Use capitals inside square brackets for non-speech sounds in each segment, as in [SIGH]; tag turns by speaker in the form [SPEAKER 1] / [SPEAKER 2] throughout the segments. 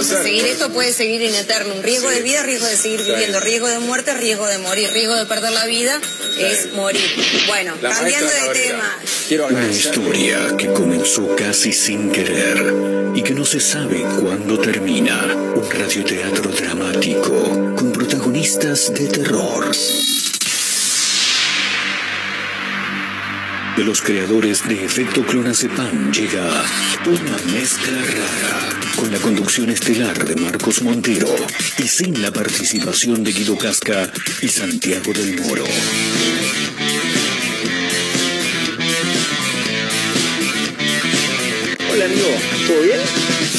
[SPEAKER 1] a seguir, esto puede seguir en eterno. Un riesgo de vida, riesgo de seguir viviendo, riesgo de muerte, riesgo de morir, riesgo de perder la vida es morir. Bueno, cambiando de tema.
[SPEAKER 2] Una historia que comenzó casi sin querer y que no se sabe cuándo termina. Un radioteatro dramático con protagonistas de terror. De los creadores de Efecto Clonazepam llega una mezcla rara con la conducción estelar de Marcos Montero y sin la participación de Guido Casca y Santiago del Moro.
[SPEAKER 3] Hola amigo, ¿todo bien?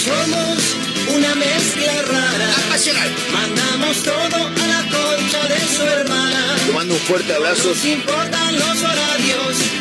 [SPEAKER 4] Somos una mezcla rara.
[SPEAKER 3] Apasional.
[SPEAKER 4] Mandamos todo a la concha de su hermana.
[SPEAKER 3] Te mando un fuerte abrazo.
[SPEAKER 4] No nos importan los horarios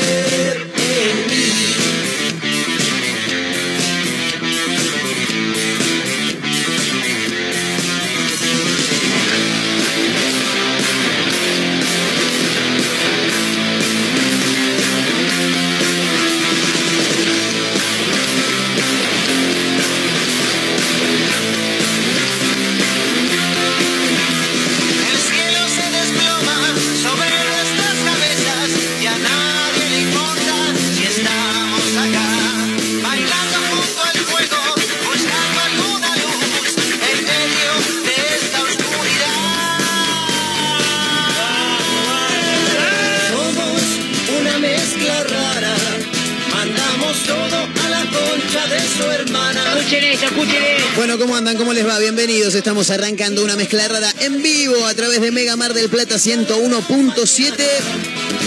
[SPEAKER 4] Estamos
[SPEAKER 5] arrancando una mezcla rara en vivo a través de Mega Mar del Plata 101.7.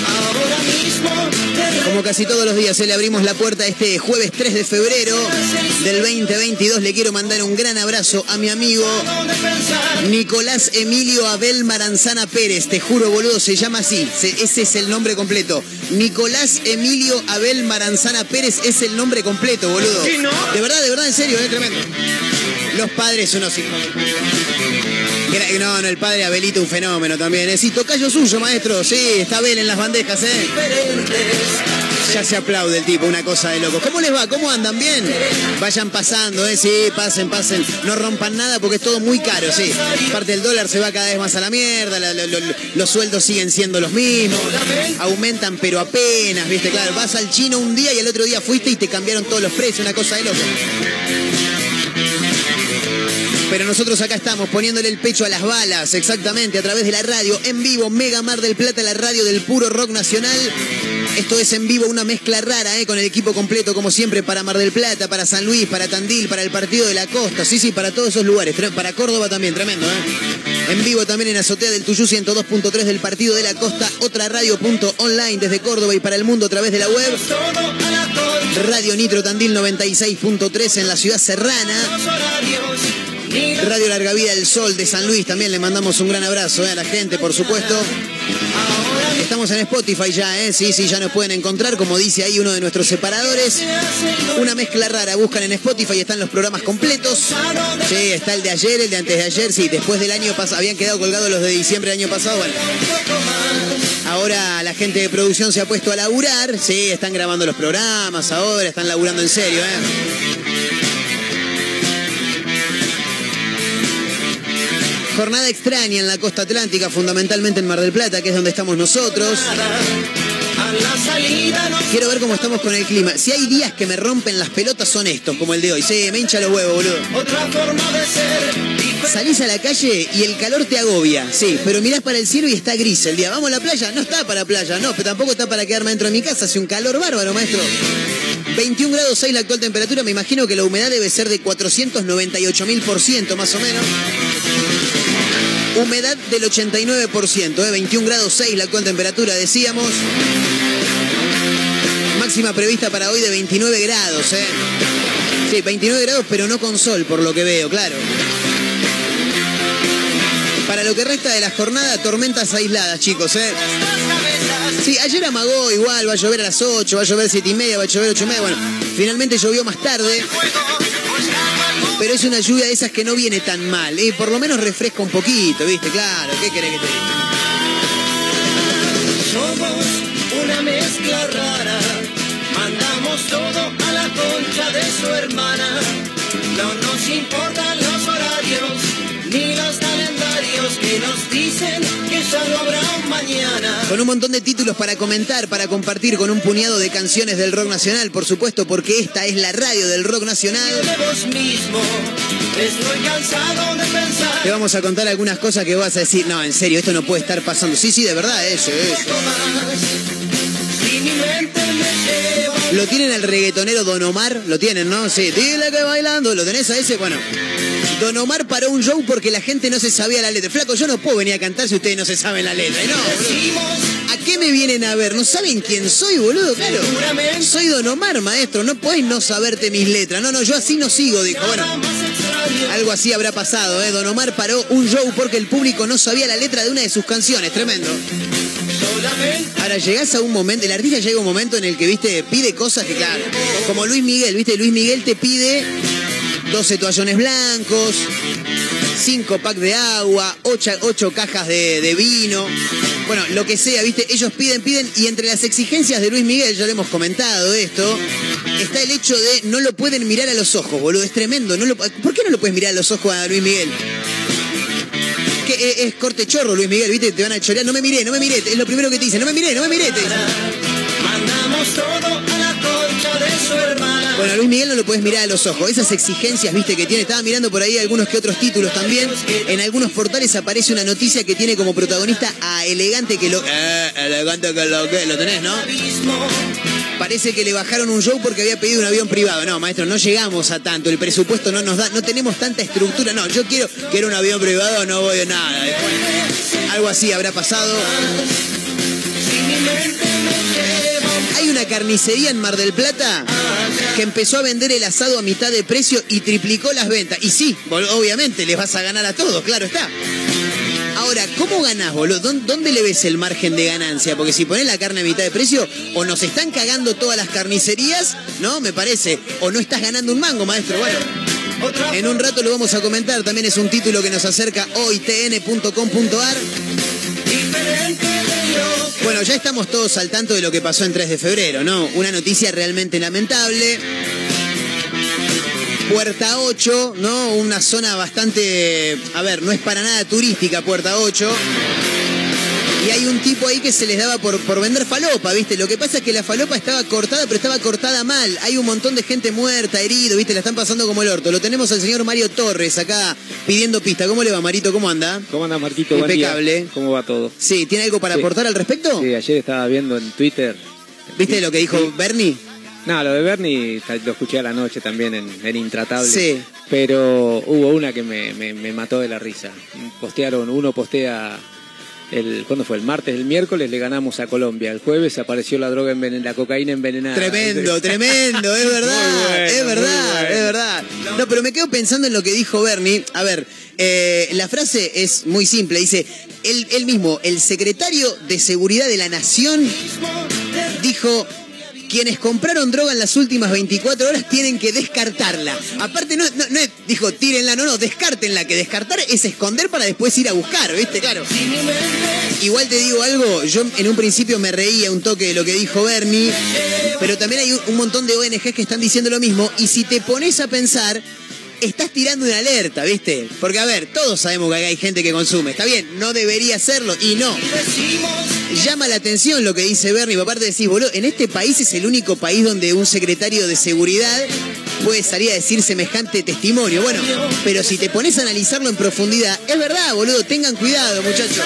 [SPEAKER 4] Ahora mismo te
[SPEAKER 5] Como casi todos los días, se le abrimos la puerta este jueves 3 de febrero del 2022. Le quiero mandar un gran abrazo a mi amigo. Nicolás Emilio Abel Maranzana Pérez. Te juro, boludo, se llama así. Se- ese es el nombre completo. Nicolás Emilio Abel Maranzana Pérez es el nombre completo, boludo. De verdad, de verdad, en serio, es tremendo. Los padres unos hijos. No, no, el padre Abelito un fenómeno también. ¿eh? Sí, suyo, maestro. Sí, está Abel en las bandejas, ¿eh? Ya se aplaude el tipo, una cosa de loco. ¿Cómo les va? ¿Cómo andan? ¿Bien? Vayan pasando, ¿eh? Sí, pasen, pasen. No rompan nada porque es todo muy caro, sí. Aparte el dólar se va cada vez más a la mierda, los sueldos siguen siendo los mismos. Aumentan pero apenas, ¿viste? Claro, vas al chino un día y el otro día fuiste y te cambiaron todos los precios, una cosa de loco. Pero nosotros acá estamos poniéndole el pecho a las balas, exactamente, a través de la radio, en vivo, Mega Mar del Plata, la radio del puro rock nacional. Esto es en vivo una mezcla rara, ¿eh? con el equipo completo, como siempre, para Mar del Plata, para San Luis, para Tandil, para el Partido de la Costa, sí, sí, para todos esos lugares, para Córdoba también, tremendo, ¿eh? En vivo también en Azotea del Tuyú 102.3 del Partido de la Costa, otra radio.online desde Córdoba y para el mundo a través de la web. Radio Nitro Tandil 96.3 en la ciudad serrana. Radio Larga Vida del Sol de San Luis, también le mandamos un gran abrazo eh, a la gente, por supuesto. Estamos en Spotify ya, ¿eh? Sí, sí, ya nos pueden encontrar, como dice ahí uno de nuestros separadores. Una mezcla rara, buscan en Spotify, están los programas completos. Sí, está el de ayer, el de antes de ayer, sí, después del año pasado, habían quedado colgados los de diciembre del año pasado, bueno. Ahora la gente de producción se ha puesto a laburar, sí, están grabando los programas ahora, están laburando en serio, ¿eh? Jornada extraña en la costa atlántica, fundamentalmente en Mar del Plata, que es donde estamos nosotros. Quiero ver cómo estamos con el clima. Si hay días que me rompen las pelotas son estos, como el de hoy. Sí, me hincha los huevos, boludo.
[SPEAKER 6] otra forma de ser.
[SPEAKER 5] Salís a la calle y el calor te agobia, sí, pero mirás para el cielo y está gris el día. ¿Vamos a la playa? No está para playa, no, pero tampoco está para quedarme dentro de mi casa. Hace un calor bárbaro, maestro. 21 grados 6 la actual temperatura, me imagino que la humedad debe ser de 498 mil por ciento, más o menos. Humedad del 89%, ¿eh? 21 grados 6 la actual temperatura, decíamos. Máxima prevista para hoy de 29 grados, ¿eh? Sí, 29 grados, pero no con sol, por lo que veo, claro. Para lo que resta de la jornada, tormentas aisladas, chicos, ¿eh? Sí, ayer amagó igual, va a llover a las 8, va a llover 7 y media, va a llover 8 y media. Bueno, finalmente llovió más tarde. Pero es una lluvia de esas que no viene tan mal. Y por lo menos refresca un poquito, ¿viste? Claro, ¿qué querés que te diga?
[SPEAKER 6] Somos una mezcla rara. Mandamos todo a la concha de su hermana. No nos importan los horarios ni los calendarios que nos dicen que ya no habrá mañana.
[SPEAKER 5] Con un montón de títulos para comentar, para compartir con un puñado de canciones del rock nacional, por supuesto, porque esta es la radio del rock nacional.
[SPEAKER 6] De vos mismo, estoy cansado de pensar.
[SPEAKER 5] Te vamos a contar algunas cosas que vas a decir, no, en serio, esto no puede estar pasando. Sí, sí, de verdad, eso, eso. Lo tienen al reggaetonero Don Omar, lo tienen, ¿no? Sí, dile que bailando, ¿lo tenés a ese? Bueno, Don Omar paró un show porque la gente no se sabía la letra. Flaco, yo no puedo venir a cantar si ustedes no se saben la letra. No, ¿A qué me vienen a ver? ¿No saben quién soy, boludo? Claro. Soy Don Omar, maestro. No podés no saberte mis letras. No, no, yo así no sigo, dijo. Bueno, algo así habrá pasado, ¿eh? Don Omar paró un show porque el público no sabía la letra de una de sus canciones. Tremendo. Ahora llegás a un momento, el artista llega a un momento en el que, viste, pide cosas que, claro, como Luis Miguel, viste, Luis Miguel te pide 12 toallones blancos, 5 packs de agua, 8, cajas de, de vino, bueno, lo que sea, viste, ellos piden, piden, y entre las exigencias de Luis Miguel, ya lo hemos comentado esto, está el hecho de no lo pueden mirar a los ojos, boludo, es tremendo, no lo, ¿por qué no lo puedes mirar a los ojos a Luis Miguel? Que es, es corte chorro, Luis Miguel, ¿viste? Te van a chorear. No me miré, no me miré. Es lo primero que te dicen. No me miré, no me miré.
[SPEAKER 6] mandamos todo a la concha de su hermana.
[SPEAKER 5] Bueno, Luis Miguel no lo puedes mirar a los ojos. Esas exigencias, viste, que tiene. Estaba mirando por ahí algunos que otros títulos también. En algunos portales aparece una noticia que tiene como protagonista a Elegante que lo. Eh, elegante que lo que. Lo tenés, ¿no? Parece que le bajaron un show porque había pedido un avión privado. No, maestro, no llegamos a tanto. El presupuesto no nos da. No tenemos tanta estructura. No, yo quiero. Quiero un avión privado, no voy a nada. Algo así habrá pasado. Hay una carnicería en Mar del Plata que empezó a vender el asado a mitad de precio y triplicó las ventas. Y sí, obviamente, les vas a ganar a todos, claro está. Ahora, ¿cómo ganás, boludo? ¿Dón- ¿Dónde le ves el margen de ganancia? Porque si pones la carne a mitad de precio, o nos están cagando todas las carnicerías, ¿no? Me parece. O no estás ganando un mango, maestro. Bueno, en un rato lo vamos a comentar. También es un título que nos acerca hoy, tn.com.ar. Bueno, ya estamos todos al tanto de lo que pasó en 3 de febrero, ¿no? Una noticia realmente lamentable. Puerta 8, ¿no? Una zona bastante, a ver, no es para nada turística Puerta 8. Y hay un tipo ahí que se les daba por, por vender falopa, ¿viste? Lo que pasa es que la falopa estaba cortada, pero estaba cortada mal. Hay un montón de gente muerta, herido, ¿viste? La están pasando como el orto. Lo tenemos al señor Mario Torres acá pidiendo pista. ¿Cómo le va, Marito? ¿Cómo anda?
[SPEAKER 7] ¿Cómo anda Marquito?
[SPEAKER 5] Impecable.
[SPEAKER 7] ¿Cómo va todo?
[SPEAKER 5] Sí, ¿tiene algo para
[SPEAKER 7] Sí.
[SPEAKER 5] aportar al respecto?
[SPEAKER 7] Sí, ayer estaba viendo en Twitter.
[SPEAKER 5] ¿Viste lo que dijo
[SPEAKER 7] Sí.
[SPEAKER 5] Bernie?
[SPEAKER 7] No, lo de Bernie lo escuché a la noche también en, en Intratable.
[SPEAKER 5] Sí.
[SPEAKER 7] Pero hubo una que me, me- me mató de la risa. Postearon, uno postea el, ¿cuándo fue? El martes, el miércoles le ganamos a Colombia. El jueves apareció la droga envenenada, la cocaína envenenada.
[SPEAKER 5] Tremendo, [LAUGHS] tremendo, es verdad,
[SPEAKER 7] bueno,
[SPEAKER 5] es verdad,
[SPEAKER 7] bueno.
[SPEAKER 5] es verdad. No, pero me quedo pensando en lo que dijo Bernie. A ver, eh, la frase es muy simple. Dice, él, él mismo, el secretario de Seguridad de la Nación, dijo... Quienes compraron droga en las últimas 24 horas tienen que descartarla. Aparte, no, no, es- dijo, tírenla, no, no, descártenla. Que descartar es esconder para después ir a buscar, ¿viste? Claro. Igual te digo algo, yo en un principio me reía un toque de lo que dijo Bernie, pero también hay un montón de ONGs que están diciendo lo mismo, y si te pones a pensar, estás tirando una alerta, ¿viste? Porque, a ver, todos sabemos que hay gente que consume. Está bien, no debería hacerlo y no. Llama la atención lo que dice Bernie. Aparte decís, boludo, en este país es el único país donde un secretario de seguridad puede salir a decir semejante testimonio. Bueno, pero si te pones a analizarlo en profundidad, es verdad, boludo, tengan cuidado, muchachos.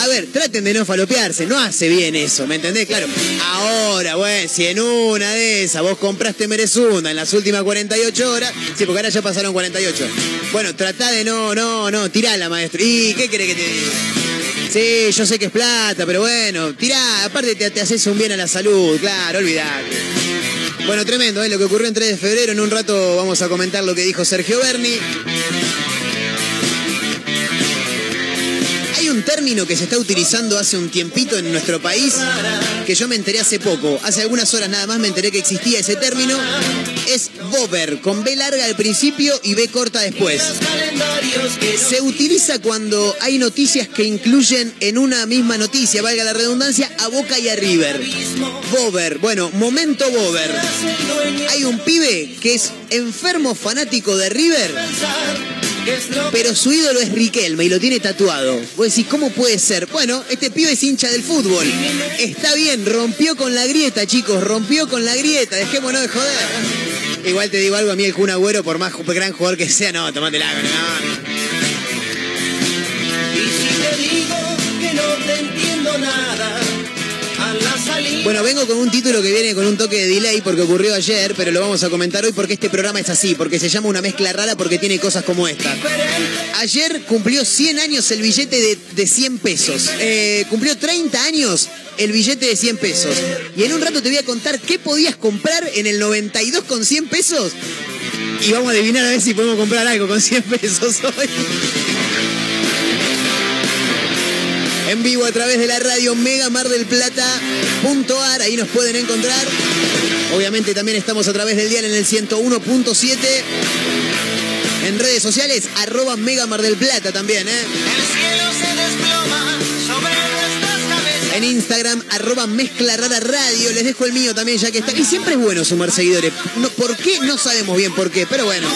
[SPEAKER 5] A ver, traten de no falopearse, no hace bien eso, ¿me entendés? Claro. Ahora, bueno, si en una de esas vos compraste Merezunda en las últimas 48 horas, sí, porque ahora ya pasaron 48. Bueno, tratá de no, no, no, tirala, maestro. ¿Y qué querés que te diga? Sí, yo sé que es plata, pero bueno, tirá, aparte te, haces un bien a la salud, claro, olvidate. Bueno, tremendo, ¿eh? lo que ocurrió en 3 de febrero. En un rato vamos a comentar lo que dijo Sergio Berni. Un término que se está utilizando hace un tiempito en nuestro país que yo me enteré hace poco. Hace algunas horas nada más me enteré que existía ese término. Es bober, con B larga al principio y B corta después. Se utiliza cuando hay noticias que incluyen en una misma noticia, valga la redundancia, a Boca y a River. Bober, bueno, momento Bober. Hay un pibe que es enfermo fanático de River pero su ídolo es Riquelme y lo tiene tatuado. Vos decís, ¿cómo puede ser? Bueno, este pibe es hincha del fútbol. Está bien, rompió con la grieta, chicos, rompió con la grieta. Dejémonos de joder. Igual te digo algo, a mí el Kun Agüero, por más gran jugador que sea, no, tomate la no.
[SPEAKER 6] Nada.
[SPEAKER 5] Bueno, vengo con un título que viene con un toque de delay porque ocurrió ayer, pero lo vamos a comentar hoy porque este programa es así, porque se llama una mezcla rara porque tiene cosas como esta. Ayer cumplió 100 años el billete de, de 100 pesos. Eh, cumplió 30 años el billete de 100 pesos. Y en un rato te voy a contar qué podías comprar en el 92 con 100 pesos. Y vamos a adivinar a ver si podemos comprar algo con 100 pesos hoy. En vivo a través de la radio Mega Mar del Plata.ar, ahí nos pueden encontrar. Obviamente también estamos a través del dial en el 101.7. En redes sociales, arroba Mega Mar del Plata también, ¿eh?
[SPEAKER 6] El cielo se desploma sobre nuestras cabezas.
[SPEAKER 5] En Instagram, arroba Mezcla Rara Radio. Les dejo el mío también, ya que está. Y siempre es bueno sumar seguidores. No, ¿Por qué? No sabemos bien por qué, pero bueno.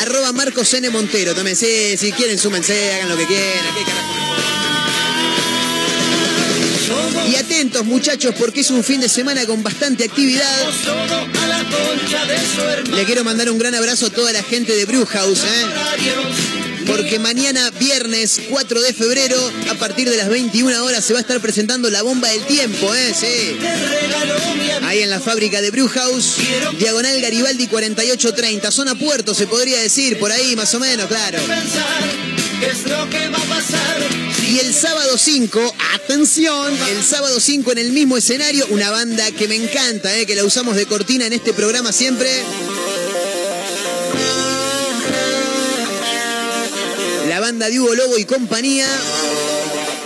[SPEAKER 5] Arroba Marcos N. Montero también. Sí, si quieren, súmense, hagan lo que quieran. ¿Qué carajo? Y atentos muchachos porque es un fin de semana con bastante actividad. Le quiero mandar un gran abrazo a toda la gente de Brewhouse, ¿eh? porque mañana viernes 4 de febrero a partir de las 21 horas se va a estar presentando la bomba del tiempo, ¿eh? Sí. Ahí en la fábrica de Brewhouse, diagonal Garibaldi 4830, zona puerto se podría decir, por ahí más o menos, claro.
[SPEAKER 6] ¿Qué es lo que va a pasar?
[SPEAKER 5] Y el sábado 5, atención, el sábado 5 en el mismo escenario, una banda que me encanta, eh, que la usamos de cortina en este programa siempre. La banda de Hugo Lobo y compañía,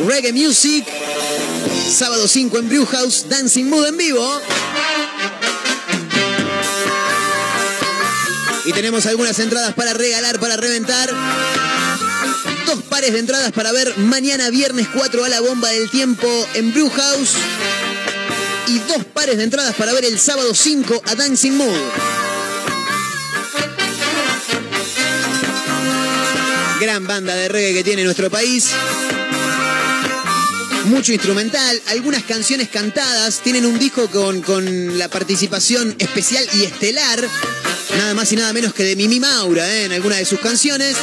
[SPEAKER 5] Reggae Music, sábado 5 en Brewhouse, Dancing Mood en vivo. Y tenemos algunas entradas para regalar, para reventar. Pares de entradas para ver mañana viernes 4 a la bomba del tiempo en Brewhouse. Y dos pares de entradas para ver el sábado 5 a Dancing Mood. Gran banda de reggae que tiene nuestro país. Mucho instrumental, algunas canciones cantadas. Tienen un disco con, con la participación especial y estelar. Nada más y nada menos que de Mimi Maura ¿eh? en alguna de sus canciones.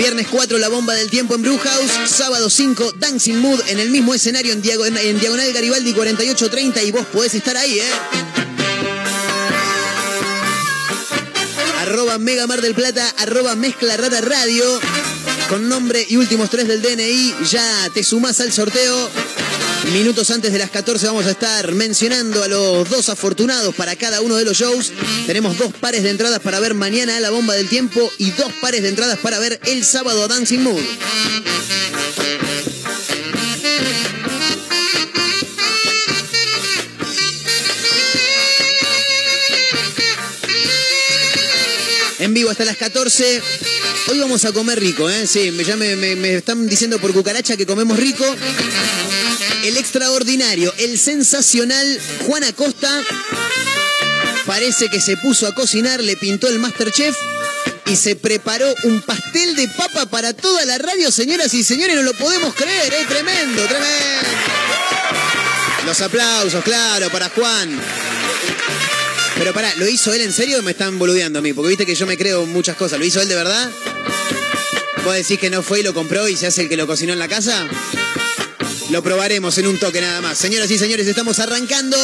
[SPEAKER 5] Viernes 4, La Bomba del Tiempo en Brewhouse. Sábado 5, Dancing Mood en el mismo escenario en, diago- en Diagonal Garibaldi 4830 y vos podés estar ahí, ¿eh? Arroba Mega Mar del Plata, arroba Mezcla Rara Radio. Con nombre y últimos tres del DNI, ya te sumás al sorteo. Minutos antes de las 14 vamos a estar mencionando a los dos afortunados para cada uno de los shows. Tenemos dos pares de entradas para ver mañana a la bomba del tiempo y dos pares de entradas para ver el sábado a Dancing Mood. En vivo hasta las 14. Hoy vamos a comer rico, ¿eh? Sí, ya me están diciendo por cucaracha que comemos rico. El extraordinario, el sensacional Juan Acosta parece que se puso a cocinar, le pintó el Masterchef y se preparó un pastel de papa para toda la radio, señoras y señores, no lo podemos creer, es tremendo, tremendo. Los aplausos, claro, para Juan. Pero pará, ¿lo hizo él en serio o me están boludeando a mí? Porque viste que yo me creo muchas cosas. ¿Lo hizo él de verdad? ¿Vos decís que no fue y lo compró y se hace el que lo cocinó en la casa? Lo probaremos en un toque nada más. Señoras y señores, estamos arrancando.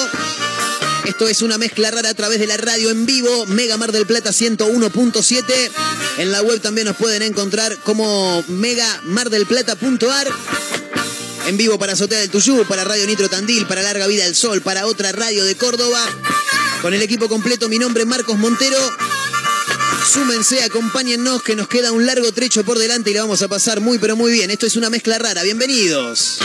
[SPEAKER 5] Esto es una mezcla rara a través de la radio en vivo, Mega Mar del Plata 101.7. En la web también nos pueden encontrar como megamardelplata.ar. En vivo para Azotea del Tuyú, para Radio Nitro Tandil, para Larga Vida del Sol, para otra radio de Córdoba. Con el equipo completo, mi nombre es Marcos Montero. Súmense, acompáñennos, que nos queda un largo trecho por delante y la vamos a pasar muy, pero muy bien. Esto es una mezcla rara. Bienvenidos.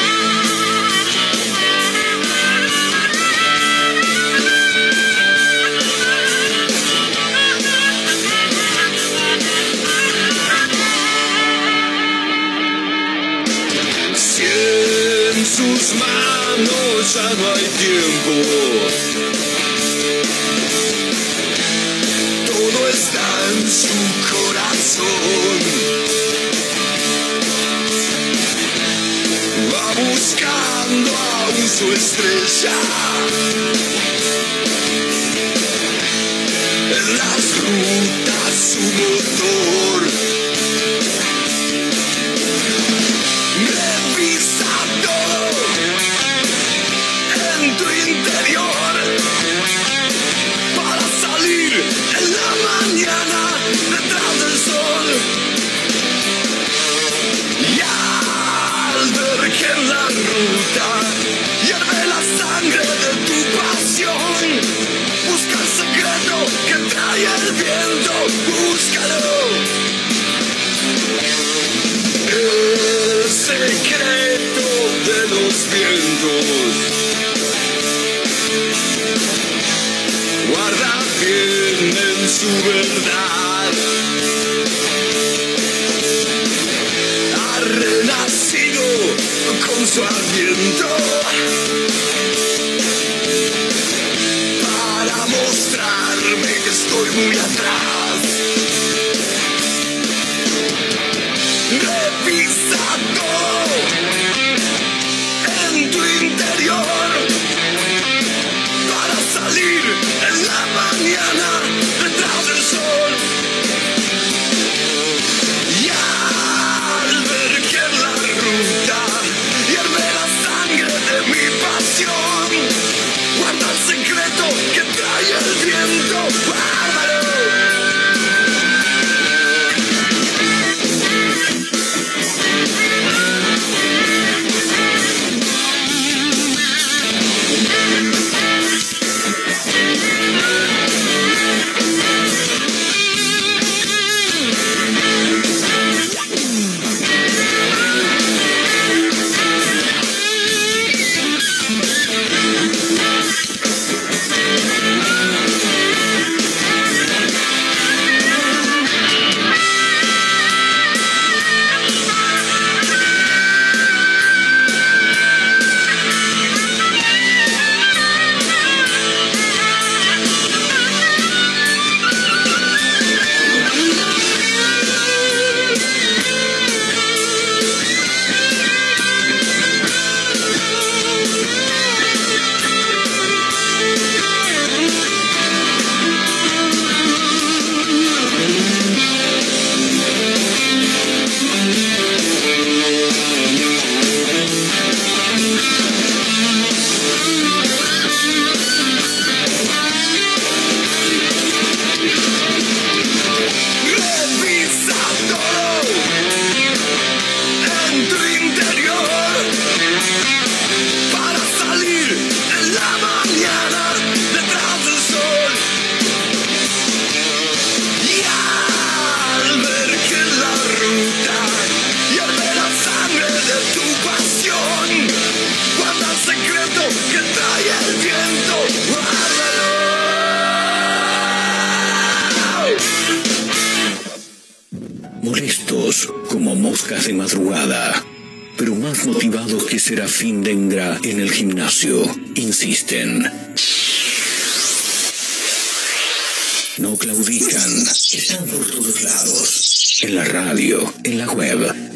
[SPEAKER 8] Si en sus manos ya no hay tiempo. Las rutas su motor.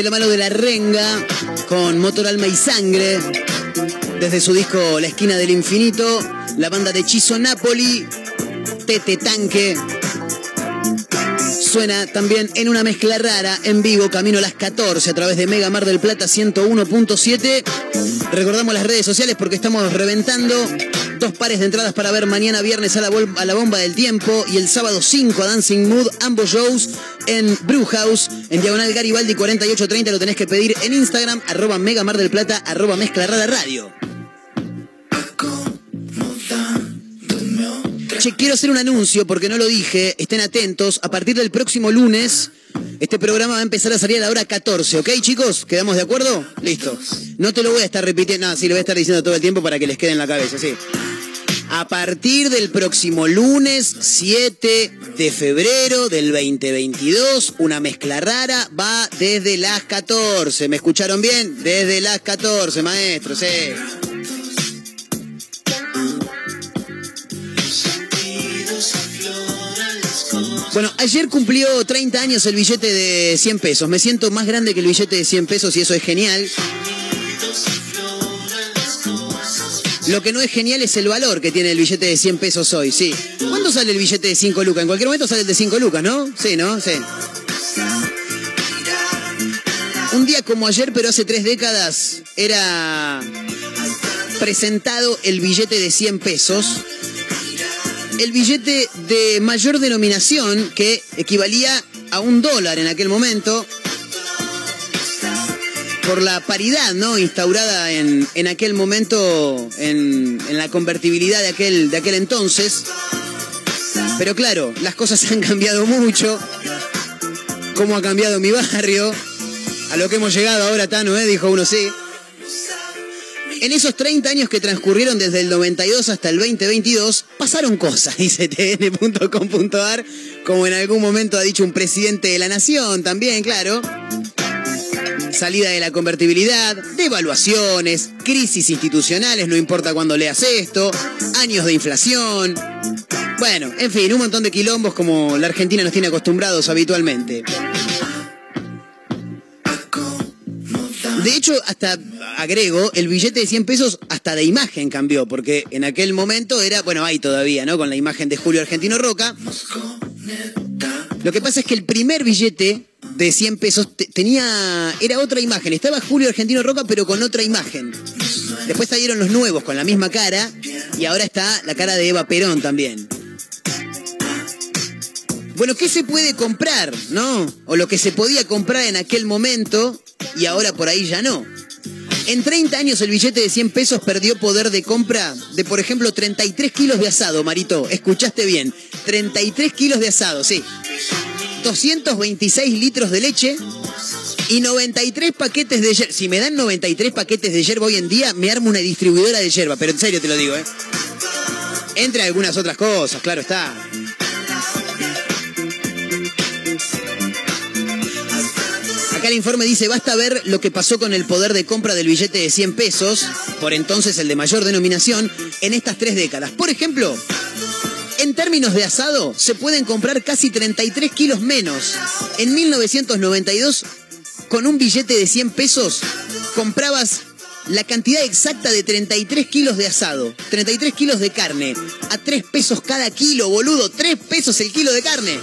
[SPEAKER 5] De la mano de la renga con Motor Alma y Sangre. Desde su disco La Esquina del Infinito, la banda de Chizo Napoli, Tete Tanque. Suena también en una mezcla rara en vivo, camino a las 14 a través de Mega Mar del Plata 101.7. Recordamos las redes sociales porque estamos reventando dos pares de entradas para ver mañana viernes a la, a la bomba del tiempo y el sábado 5 a Dancing Mood, ambos shows en Brewhouse, en Diagonal Garibaldi 4830. Lo tenés que pedir en Instagram, arroba Mega del Plata, arroba Mezcla Radio. Che, quiero hacer un anuncio porque no lo dije, estén atentos. A partir del próximo lunes, este programa va a empezar a salir a la hora 14, ¿ok, chicos? ¿Quedamos de acuerdo? Listo. No te lo voy a estar repitiendo, no, sí, lo voy a estar diciendo todo el tiempo para que les quede en la cabeza, sí. A partir del próximo lunes 7 de febrero del 2022, una mezcla rara va desde las 14. ¿Me escucharon bien? Desde las 14, maestros, eh. Bueno, ayer cumplió 30 años el billete de 100 pesos. Me siento más grande que el billete de 100 pesos y eso es genial. Lo que no es genial es el valor que tiene el billete de 100 pesos hoy, sí. ¿Cuándo sale el billete de 5 lucas? En cualquier momento sale el de 5 lucas, ¿no? Sí, ¿no? Sí. Un día como ayer, pero hace tres décadas, era presentado el billete de 100 pesos. El billete de mayor denominación, que equivalía a un dólar en aquel momento, por la paridad ¿no? instaurada en, en aquel momento, en, en, la convertibilidad de aquel, de aquel entonces. Pero claro, las cosas [LAUGHS] han cambiado mucho. ¿Cómo ha cambiado mi barrio? A lo que hemos llegado ahora, Tano, ¿eh? dijo uno, sí. En esos 30 años que transcurrieron desde el 92 hasta el 2022, pasaron cosas, [LAUGHS] dice tn.com.ar, como en algún momento ha dicho un presidente de la nación también, claro salida de la convertibilidad, devaluaciones, crisis institucionales, no importa cuándo leas esto, años de inflación. Bueno, en fin, un montón de quilombos como la Argentina nos tiene acostumbrados habitualmente. De hecho, hasta agrego, el billete de 100 pesos hasta de imagen cambió, porque en aquel momento era, bueno, hay todavía, ¿no? Con la imagen de Julio Argentino Roca. Lo que pasa es que el primer billete de 100 pesos tenía era otra imagen. Estaba Julio Argentino Roca, pero con otra imagen. Después salieron los nuevos con la misma cara y ahora está la cara de Eva Perón también. Bueno, ¿qué se puede comprar, no? O lo que se podía comprar en aquel momento y ahora por ahí ya no. En 30 años el billete de 100 pesos perdió poder de compra de, por ejemplo, 33 kilos de asado, Marito. Escuchaste bien. 33 kilos de asado, sí. 226 litros de leche y 93 paquetes de yerba. Si me dan 93 paquetes de yerba hoy en día, me armo una distribuidora de yerba, pero en serio te lo digo, ¿eh? Entre algunas otras cosas, claro está. El informe dice, basta ver lo que pasó con el poder de compra del billete de 100 pesos, por entonces el de mayor denominación, en estas tres décadas. Por ejemplo, En términos de asado, se pueden comprar casi 33 kilos menos. En 1992, con un billete de 100 pesos, comprabas la cantidad exacta de 33 kilos de asado, 33 kilos de carne, a 3 pesos cada kilo, boludo, 3 pesos el kilo de carne.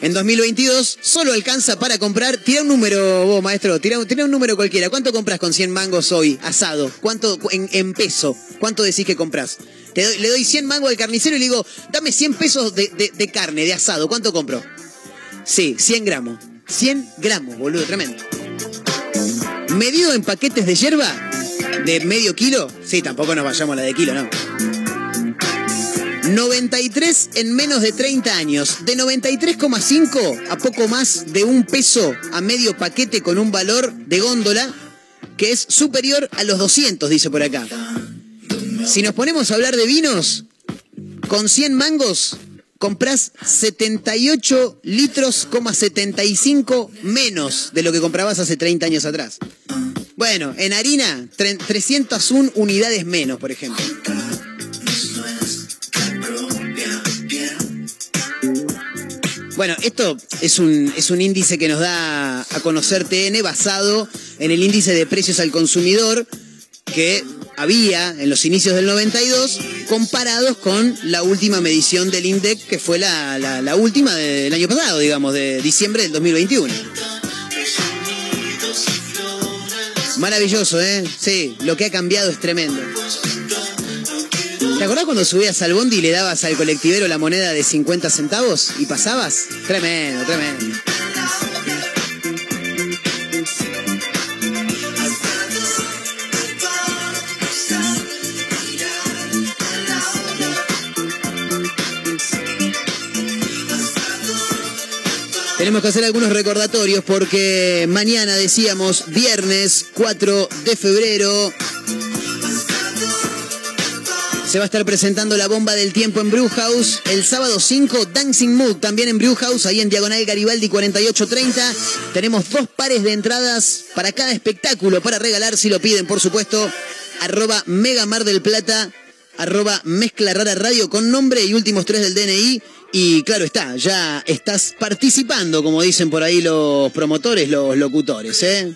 [SPEAKER 5] En 2022 solo alcanza para comprar, tira un número vos maestro, tira, un número cualquiera, ¿cuánto compras con 100 mangos hoy asado? ¿Cuánto en, peso? ¿Cuánto decís que compras? Doy- le doy 100 mangos al carnicero y le digo, dame 100 pesos de carne, de asado, ¿cuánto compro? Sí, 100 gramos. 100 gramos, boludo, tremendo. Medido en paquetes de hierba de medio kilo. Sí, tampoco nos vayamos a la de kilo, no. 93 en menos de 30 años. De 93,5 a poco más de un peso a medio paquete con un valor de góndola que es superior a los 200, dice por acá. Si nos ponemos a hablar de vinos, con 100 mangos compras 78 litros, 75 menos de lo que comprabas hace 30 años atrás. Bueno, en harina, tre- 301 unidades menos, por ejemplo. Bueno, esto es un, es un índice que nos da a conocer TN basado en el índice de precios al consumidor que había en los inicios del 92 comparados con la última medición del INDEC que fue la, la- la última del año pasado, digamos, de diciembre del 2021. Maravilloso, ¿eh? Sí, lo que ha cambiado es tremendo. ¿Te acordás cuando subías al bondi y le dabas al colectivero la moneda de 50 centavos y pasabas? Tremendo, tremendo. Tenemos que hacer algunos recordatorios porque mañana decíamos viernes 4 de febrero se va a estar presentando la bomba del tiempo en Brewhouse. El sábado 5, Dancing Mood también en Brewhouse, ahí en Diagonal Garibaldi 4830. Tenemos dos pares de entradas para cada espectáculo para regalar, si lo piden, por supuesto. Arroba Mega Mar del Plata, arroba Mezcla Rara Radio con nombre y últimos tres del DNI. Y claro está, ya estás participando, como dicen por ahí los promotores, los locutores, ¿eh?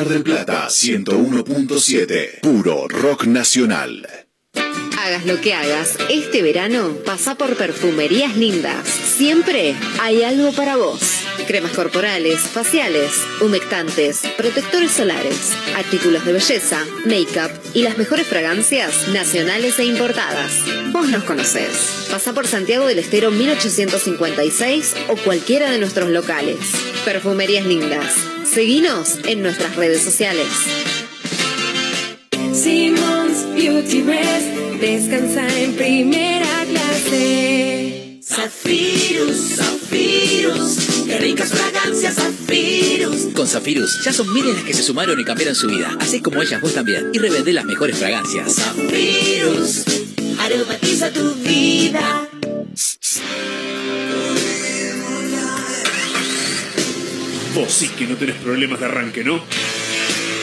[SPEAKER 2] Mar del Plata 101.7. Puro rock nacional.
[SPEAKER 9] Hagas lo que hagas, este verano pasa por Perfumerías Lindas. Siempre hay algo para vos. Cremas corporales, faciales, humectantes, protectores solares, artículos de belleza, make-up y las mejores fragancias nacionales e importadas. Vos nos conocés. Pasa por Santiago del Estero 1856 o cualquiera de nuestros locales. Perfumerías Lindas. Seguinos en nuestras redes sociales.
[SPEAKER 10] Simmons Beauty Rest descansa en primera clase.
[SPEAKER 11] Zafirus, Zafirus, qué ricas fragancias Zafirus.
[SPEAKER 12] Con Zafirus ya son miles las que se sumaron y cambiaron su vida, así como ellas vos también, y revendé las mejores fragancias.
[SPEAKER 11] Zafirus, aromatiza tu vida.
[SPEAKER 13] Vos sí que no tenés problemas de arranque, ¿no?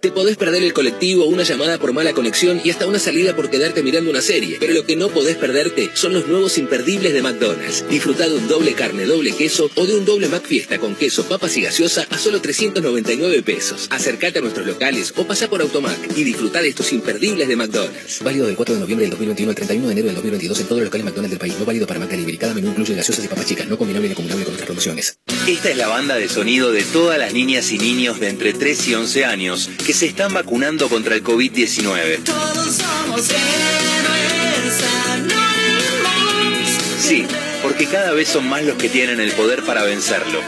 [SPEAKER 12] Te podés perder el colectivo, una llamada por mala conexión y hasta una salida por quedarte mirando una serie. Pero lo que no podés perderte son los nuevos imperdibles de McDonald's. Disfruta de un doble carne, doble queso o de un doble McFiesta con queso, papas y gaseosa a solo 399 pesos. Acércate a nuestros locales o pasa por Automac y disfruta de estos imperdibles de McDonald's. Válido del 4 de noviembre del 2021 al 31 de enero del 2022 en todos los locales McDonald's del país. No válido para Mac Delivery. Cada menú incluye gaseosas y papas chicas. No combinable ni acumulable con otras promociones.
[SPEAKER 14] Esta es la banda de sonido de todas las niñas y niños de entre 3 y 11 años que se están vacunando contra el COVID-19.
[SPEAKER 11] Todos somos héroes anónimos.
[SPEAKER 14] Sí, porque cada vez son más los que tienen el poder para vencerlo.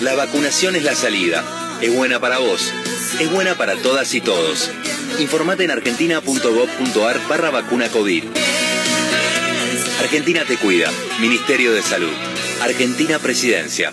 [SPEAKER 14] La vacunación es la salida. Es buena para vos. Es buena para todas y todos. Informate en argentina.gov.ar barra vacuna COVID. Argentina te cuida. Ministerio de Salud. Argentina Presidencia.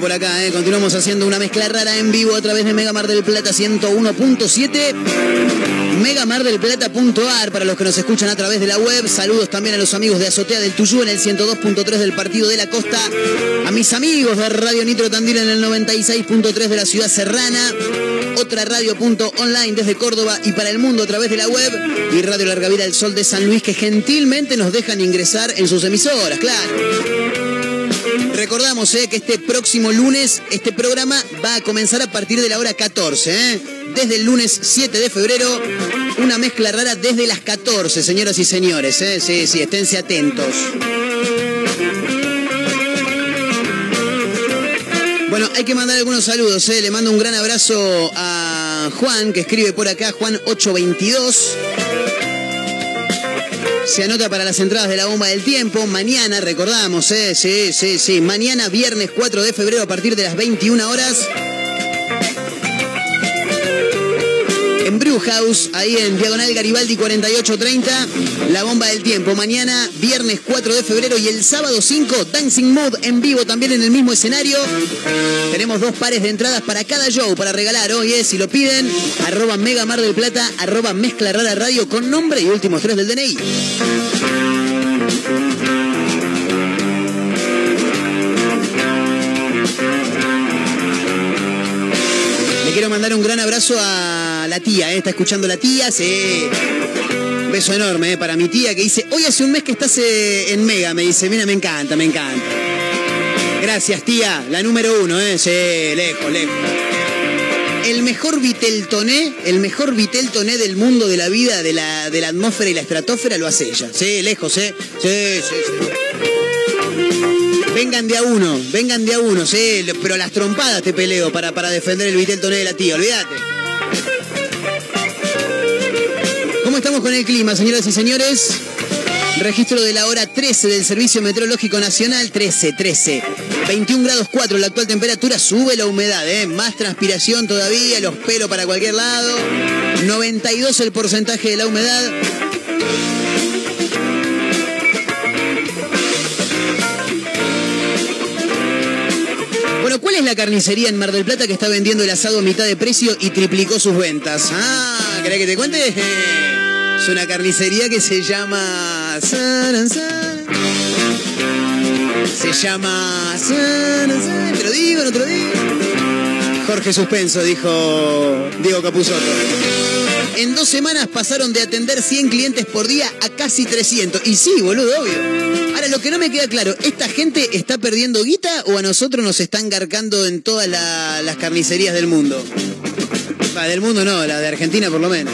[SPEAKER 5] Por acá, ¿eh? Continuamos haciendo una mezcla rara en vivo a través de Mega Mar del Plata 101.7, megamardelplata.ar para los que nos escuchan a través de la web. Saludos también a los amigos de Azotea del Tuyú en el 102.3 del Partido de la Costa, a mis amigos de Radio Nitro Tandil en el 96.3 de la Ciudad Serrana, otra radio.online desde Córdoba y para el mundo a través de la web y Radio Larga Vida del Sol de San Luis que gentilmente nos dejan ingresar en sus emisoras, claro. Recordamos eh, que este próximo lunes este programa va a comenzar a partir de la hora 14. eh. Desde el lunes 7 de febrero, una mezcla rara desde las 14, señoras y señores. eh. Sí, sí, esténse atentos. Bueno, hay que mandar algunos saludos. Le mando un gran abrazo a Juan, que escribe por acá, Juan822. Se anota para las entradas de la bomba del tiempo. Mañana, recordamos, ¿eh? Sí, sí, sí. Mañana, viernes 4 de febrero, a partir de las 21 horas. En Brew House, ahí en Diagonal Garibaldi 4830. La bomba del tiempo. Mañana, viernes 4 de febrero y el sábado 5, Dancing Mood en vivo también en el mismo escenario. Tenemos dos pares de entradas para cada show para regalar hoy. Si lo piden, arroba Mega Mar del Plata, arroba Mezcla Rara Radio con nombre y últimos tres del DNI. Quiero mandar un gran abrazo a la tía, ¿eh? está escuchando la tía, sí. Un beso enorme ¿eh? para mi tía que dice, hoy hace un mes que estás eh, en Mega, me dice, mira, me encanta, me encanta. Gracias, tía, la número uno, ¿eh? Sí, lejos, lejos. El mejor Viteltoné, el mejor Viteltoné del mundo, de la vida, de la, de la atmósfera y la estratosfera lo hace ella. Sí, lejos, ¿eh? Sí. Vengan de a uno, vengan de a uno, sí, pero las trompadas te peleo para, para defender el Viteltoné de la tía, olvídate. ¿Cómo estamos con el clima, señoras y señores? Registro de la hora 13 del Servicio Meteorológico Nacional, 13, 13. 21 grados 4 la actual temperatura, sube la humedad, ¿eh? más transpiración todavía, los pelos para cualquier lado. 92 el porcentaje de la humedad. Bueno, ¿cuál es la carnicería en Mar del Plata que está vendiendo el asado a mitad de precio y triplicó sus ventas? Ah, ¿querés que te cuente? Es una carnicería que se llama... Se llama... ¿Te lo digo? ¿No te lo? Jorge Suspenso, dijo Diego Capuzotto. En dos semanas pasaron de atender 100 clientes por día a casi 300. Y sí, boludo, obvio. Ahora, lo que no me queda claro, ¿esta gente está perdiendo guita o a nosotros nos están garcando en todas la- las carnicerías del mundo? Del mundo no, la de Argentina por lo menos.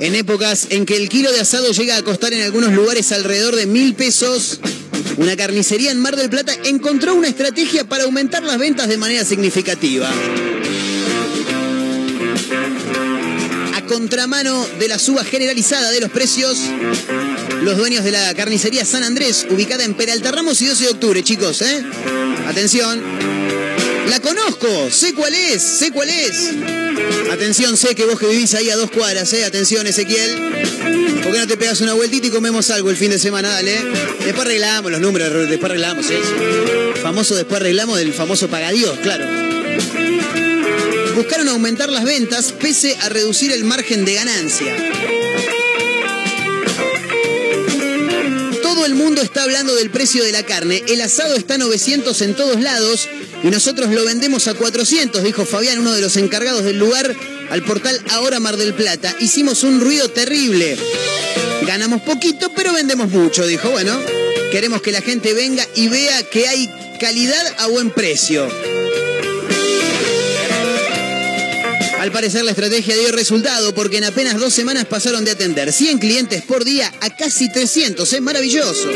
[SPEAKER 5] En épocas en que el kilo de asado llega a costar en algunos lugares alrededor de mil pesos, una carnicería en Mar del Plata encontró una estrategia para aumentar las ventas de manera significativa. A contramano de la suba generalizada de los precios, los dueños de la carnicería San Andrés, ubicada en Peralta Ramos y 12 de octubre, chicos, ¿eh? Atención. La conozco, sé cuál es, sé cuál es. Atención, sé que vos que vivís ahí a dos cuadras, ¿eh? Atención, Ezequiel. ¿Por qué no te pegas una vueltita y comemos algo el fin de semana, dale? Después arreglamos los números, después arreglamos, ¿eh? Famoso después arreglamos del famoso Pagadios, claro. Buscaron aumentar las ventas pese a reducir el margen de ganancia. Todo el mundo está hablando del precio de la carne. El asado está a 900 en todos lados y nosotros lo vendemos a 400, dijo Fabián, uno de los encargados del lugar, al portal Ahora Mar del Plata. Hicimos un ruido terrible. Ganamos poquito, pero vendemos mucho, dijo. Bueno, queremos que la gente venga y vea que hay calidad a buen precio. Al parecer la estrategia dio resultado porque en apenas dos semanas pasaron de atender 100 clientes por día a casi 300. Es maravilloso.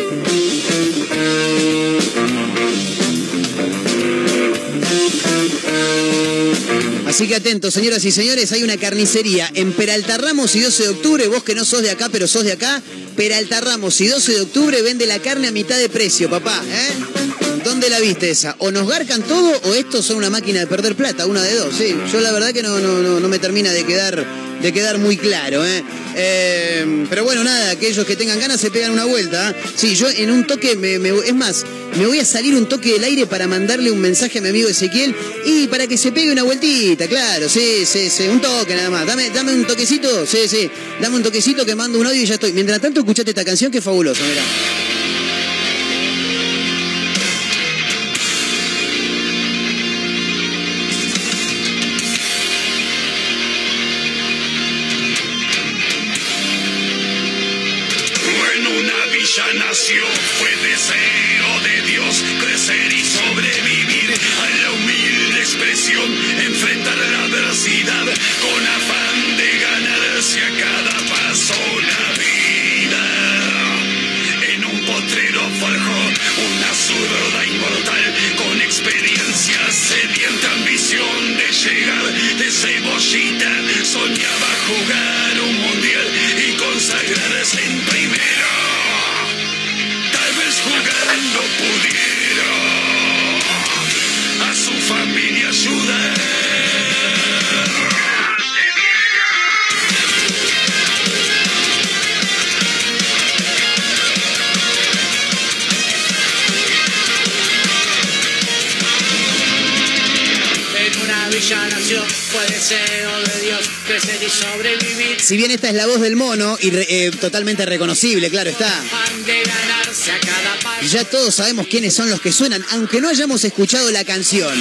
[SPEAKER 5] Así que atentos, señoras y señores, hay una carnicería en Peralta Ramos y 12 de octubre. Vos que no sos de acá, pero sos de acá. Peralta Ramos y 12 de octubre vende la carne a mitad de precio, papá. ¿eh? ¿Dónde la viste esa? O nos garcan todo o estos son una máquina de perder plata, una de dos. Sí, yo la verdad que no, no, no, me termina de quedar, de quedar muy claro. ¿eh? Eh, pero bueno, nada, aquellos que tengan ganas se pegan una vuelta. ¿eh? Sí, yo en un toque, me, es más, me voy a salir un toque del aire para mandarle un mensaje a mi amigo Ezequiel y para que se pegue una vueltita, claro, sí, sí, sí, un toque nada más. Dame, dame un toquecito, sí, sí, dame un toquecito que mando un audio y ya estoy. Mientras tanto, escuchate esta canción que es fabulosa, mira.
[SPEAKER 8] Deseo de Dios crecer y sobrevivir.
[SPEAKER 5] Si bien esta es la voz del mono y re- eh, totalmente reconocible, claro está. Ya todos sabemos quiénes son los que suenan, aunque no hayamos escuchado la canción.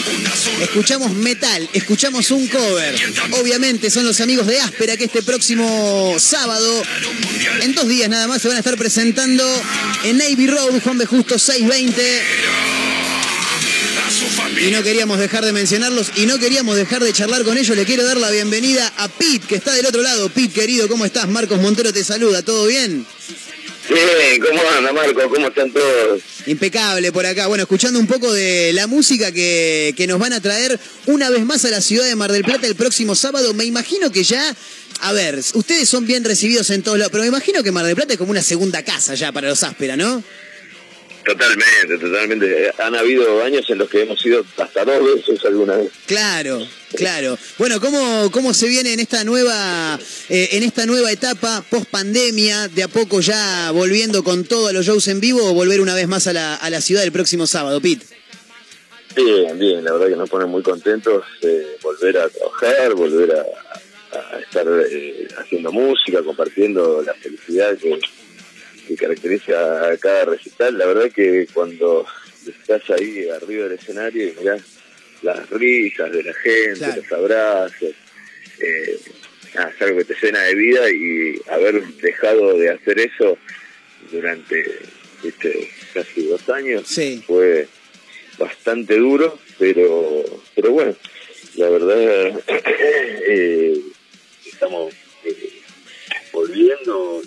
[SPEAKER 5] Escuchamos metal, escuchamos un cover. Obviamente son los amigos de Áspera que este próximo sábado, en dos días nada más, se van a estar presentando en Navy Road, Juan B. Justo 620. Y no queríamos dejar de mencionarlos y no queríamos dejar de charlar con ellos. Le quiero dar la bienvenida a Pete, que está del otro lado. Pete, querido, ¿cómo estás? Marcos Montero te saluda, ¿todo bien?
[SPEAKER 3] Bien, ¿cómo anda Marco? ¿Cómo están todos?
[SPEAKER 5] Impecable por acá. Bueno, escuchando un poco de la música que, que nos van a traer una vez más a la ciudad de Mar del Plata el próximo sábado. Me imagino que ya, a ver, ustedes son bien recibidos en todos lados, pero me imagino que Mar del Plata es como una segunda casa ya para los áspera, ¿no?
[SPEAKER 15] Totalmente, totalmente. Eh, Han habido años en los que hemos ido hasta dos veces alguna vez.
[SPEAKER 5] Claro, claro. Bueno, ¿cómo, cómo se viene en esta nueva, eh, en esta nueva etapa post pandemia, de a poco ya volviendo con todos los shows en vivo o volver una vez más a la, a la ciudad el próximo sábado, Pete?
[SPEAKER 15] Bien, bien, la verdad que nos ponen muy contentos de volver a trabajar, volver a, a estar eh, haciendo música, compartiendo la felicidad que, que caracteriza a cada recital. La verdad que cuando estás ahí arriba del escenario y mirás las risas de la gente,
[SPEAKER 5] Claro.
[SPEAKER 15] los abrazos, eh, nada, es algo que te llena de vida y haber dejado de hacer eso durante este, casi dos años
[SPEAKER 5] Sí.
[SPEAKER 15] fue bastante duro, pero pero bueno, la verdad [COUGHS] eh, estamos eh, volviendo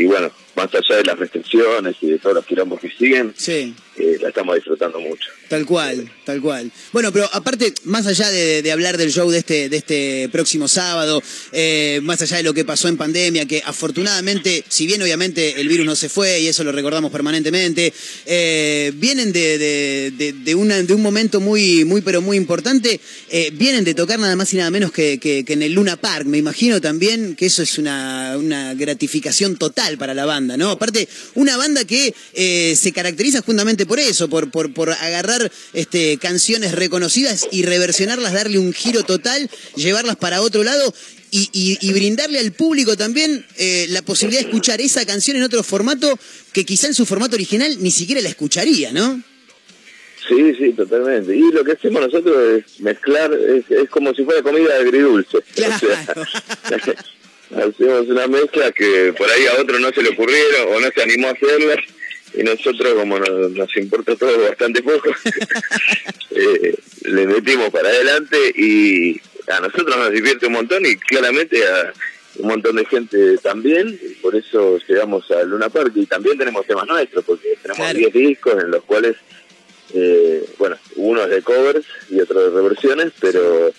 [SPEAKER 15] y bueno, más allá de las restricciones y de todos los quilombos que siguen,
[SPEAKER 5] Sí.
[SPEAKER 15] La estamos disfrutando mucho.
[SPEAKER 5] Tal cual, tal cual. Bueno, pero aparte, más allá de, hablar del show de este, de este próximo sábado, eh, más allá de lo que pasó en pandemia, que afortunadamente, si bien obviamente el virus no se fue y eso lo recordamos permanentemente, eh, vienen de, de, de- una- de un momento muy, muy, pero muy importante, eh, vienen de tocar nada más y nada menos que, que- en el Luna Park. Me imagino también que eso es una, una gratificación total para la banda, ¿no? Aparte, una banda que se caracteriza justamente por eso, por, por, por agarrar este, canciones reconocidas y reversionarlas, darle un giro total, llevarlas para otro lado y, y- y brindarle al público también eh, la posibilidad de escuchar esa canción en otro formato que quizá en su formato original ni siquiera la escucharía, ¿no?
[SPEAKER 15] Sí, sí, totalmente. Y lo que hacemos nosotros es mezclar, es, es como si fuera comida agridulce. O sea, [LAUGHS] hacemos una mezcla que por ahí a otro no se le ocurrieron o no se animó a hacerla y nosotros como nos, nos importa todo bastante poco, [LAUGHS] eh, le metimos para adelante y a nosotros nos divierte un montón y claramente a un montón de gente también, y por eso llegamos a Luna Park y también tenemos temas nuestros, porque tenemos 10 discos en los cuales eh, bueno, uno es de covers y otro de reversiones, pero eh,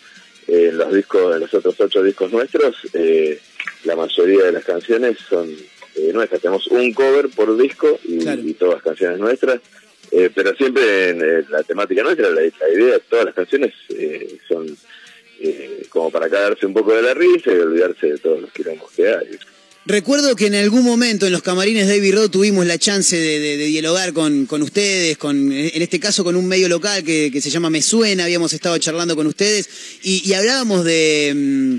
[SPEAKER 15] en los discos, en los otros ocho discos nuestros, eh, la mayoría de las canciones son eh, nuestras. Tenemos un cover por disco y, y todas canciones nuestras, eh, pero siempre en eh, la temática nuestra, la, la idea de todas las canciones eh, son como para cagarse un poco de la risa y olvidarse de todos los quilombos que hay.
[SPEAKER 5] Recuerdo que en algún momento en los camarines de Abbey Road tuvimos la chance de, de- de dialogar con, con ustedes, con, en este caso con un medio local que, que se llama Me Suena, habíamos estado charlando con ustedes y, y hablábamos de mm,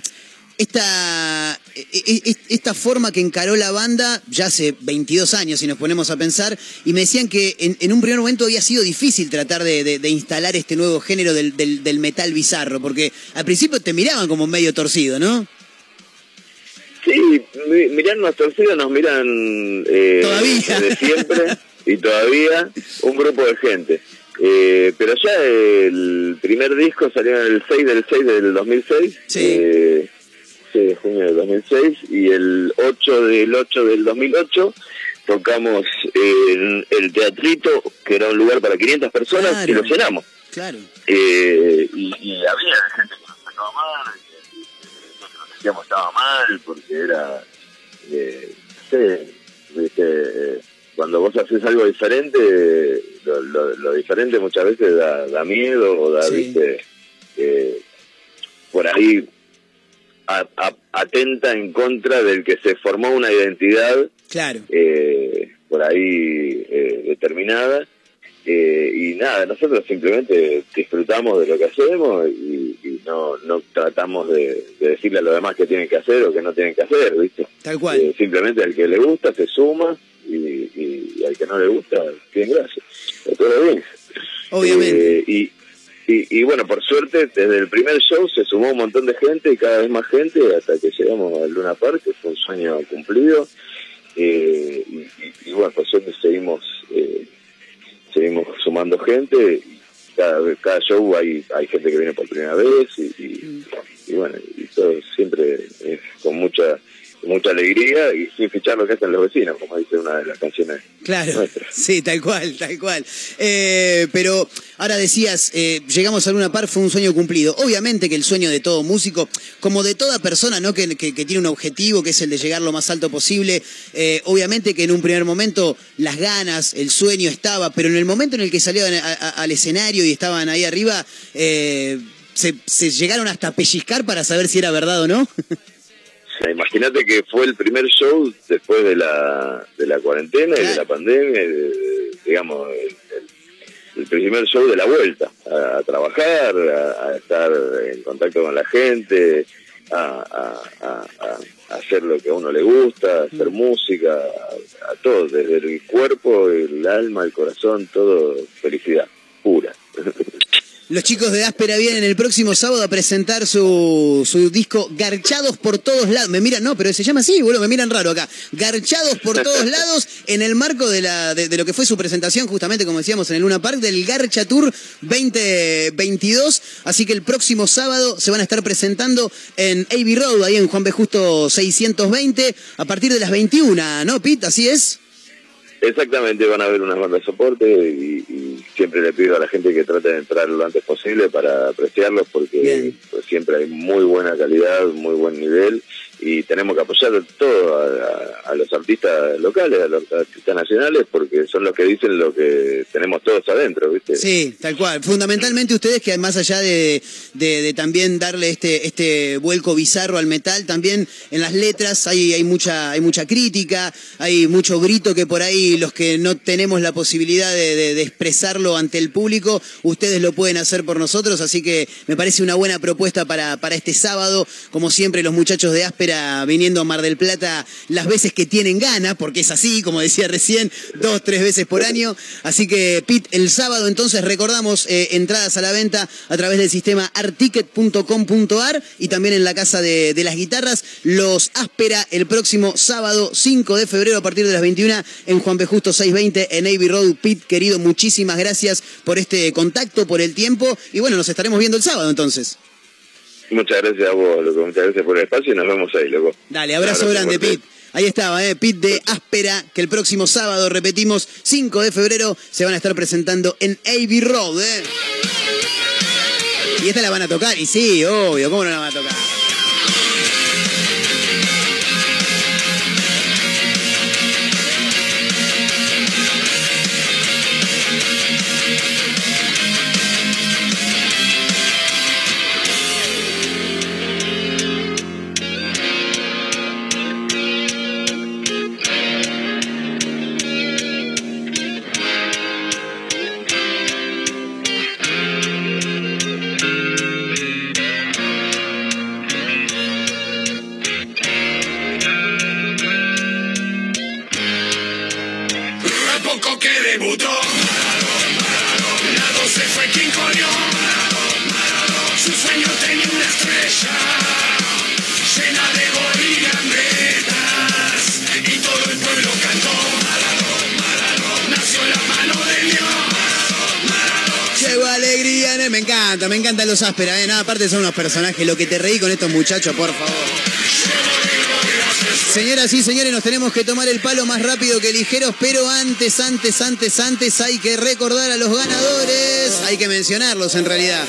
[SPEAKER 5] esta, e- e- e- esta forma que encaró la banda ya hace 22 años, si nos ponemos a pensar, y me decían que en, en un primer momento había sido difícil tratar de, de- de instalar este nuevo género del, del- del metal bizarro, porque al principio te miraban como medio torcido, ¿no?
[SPEAKER 15] Sí, mi- mirarnos torcidos nos miran eh,
[SPEAKER 5] Todavía.
[SPEAKER 15] desde siempre y todavía un grupo de gente. Eh, pero ya el primer disco salió en el 6 del 6 del 2006. Eh, sí, de junio del 2006. Y el 8 del 8 del 2008 tocamos en el teatrito, que era un lugar para 500 personas, y lo llenamos.
[SPEAKER 5] Claro.
[SPEAKER 15] Eh, y, y había gente que nos sacaba mal, que nosotros decíamos estaba mal, porque era, eh, no sé, viste, eh, cuando vos haces algo diferente, lo, lo- lo diferente muchas veces da, da miedo o da,
[SPEAKER 5] Sí.
[SPEAKER 15] viste, eh, por ahí a- a- atenta en contra del que se formó una identidad
[SPEAKER 5] Claro.
[SPEAKER 15] eh, por ahí eh, determinada. Eh, y nada, nosotros simplemente disfrutamos de lo que hacemos y, y no, no tratamos de, de decirle a los demás qué tienen que hacer o qué no tienen que hacer, ¿viste?
[SPEAKER 5] Tal cual.
[SPEAKER 15] Eh, simplemente al que le gusta se suma y, y- y al que no le gusta, bien, gracias. Todo bien.
[SPEAKER 5] Obviamente.
[SPEAKER 15] Eh, y, y, y bueno, por suerte, desde el primer show se sumó un montón de gente y cada vez más gente hasta que llegamos al Luna Park, que fue un sueño cumplido. Eh, y, y- y bueno, por suerte seguimos eh, seguimos sumando gente. Cada, cada show hay, hay gente que viene por primera vez y, y- y bueno, y todo siempre es con mucha mucha alegría y sin fichar lo que hacen los vecinos, como dice una de las canciones.
[SPEAKER 5] Claro, sí, tal cual, tal cual. Eh, pero ahora decías, eh, llegamos a Luna Par, fue un sueño cumplido. Obviamente que el sueño de todo músico, como de toda persona ¿no? que, que- que tiene un objetivo, que es el de llegar lo más alto posible, eh, obviamente que en un primer momento las ganas, el sueño estaba, pero en el momento en el que salieron a- a- al escenario y estaban ahí arriba, eh, se, se llegaron hasta pellizcar para saber si era verdad o no. [LAUGHS]
[SPEAKER 15] Sea, Imagínate que fue el primer show después de la, de la cuarentena y de la pandemia, digamos, el, primer show de la vuelta, a, a trabajar, a, a estar en contacto con la gente, a, a- hacer lo que a uno le gusta, hacer música, a, a todo, desde el cuerpo, el alma, el corazón, todo felicidad pura. [LAUGHS]
[SPEAKER 5] Los chicos de Áspera vienen el próximo sábado a presentar su, su disco Garchados por todos lados. Me miran, no, pero se llama así, boludo, me miran raro acá. Garchados por todos [LAUGHS] lados en el marco de, la, de, de lo que fue su presentación, justamente como decíamos en el Luna Park, del Garcha Tour 2022. Así que el próximo sábado se van a estar presentando en AB Road, ahí en Juan B. Justo 620, a partir de las 21, ¿no, Pete? ¿Así es?
[SPEAKER 15] Exactamente, van a haber unas bandas de soporte y, y siempre le pido a la gente que trate de entrar lo antes posible para apreciarlos porque pues, siempre hay muy buena calidad, muy buen nivel y tenemos que apoyar todo a, los artistas locales, a los artistas nacionales porque son los que dicen lo que tenemos todos adentro, ¿viste?
[SPEAKER 5] Sí, tal cual. Fundamentalmente ustedes que más allá de, de- también darle este, este vuelco bizarro al metal, también en las letras hay, hay, mucha, hay mucha crítica, hay mucho grito que por ahí los que no tenemos la posibilidad de, de- de expresarlo ante el público, ustedes lo pueden hacer por nosotros, así que me parece una buena propuesta para, para este sábado. Como siempre, los muchachos de Áspera viniendo a Mar del Plata las veces que tienen ganas, porque es así, como decía recién, dos, tres veces por año. Así que, Pit, el sábado entonces recordamos eh, entradas a la venta a través del sistema articket.com.ar y también en la Casa de, las Guitarras. Los Áspera el próximo sábado 5 de febrero a partir de las 21 en Juan B. Justo 620 en Navy Road. Pit, querido, muchísimas gracias por este contacto, por el tiempo y bueno, nos estaremos viendo el sábado entonces.
[SPEAKER 15] Muchas gracias a vos, loco, muchas gracias por el espacio y nos vemos ahí, loco.
[SPEAKER 5] Dale, abrazo grande. Pit. Ahí estaba, ¿eh? Pit de Áspera, que el próximo sábado, repetimos, 5 de febrero, se van a estar presentando en AB Road, ¿eh? Y esta la van a tocar, y sí, obvio, ¿cómo no la van a tocar? Encanta, me encantan los ásperas, ¿eh? Nada, aparte son unos personajes, lo que te reí con estos muchachos, por favor. Señoras y señores, nos tenemos que tomar el palo más rápido que ligeros, pero antes, antes, antes, antes hay que recordar a los ganadores. Hay que mencionarlos en realidad.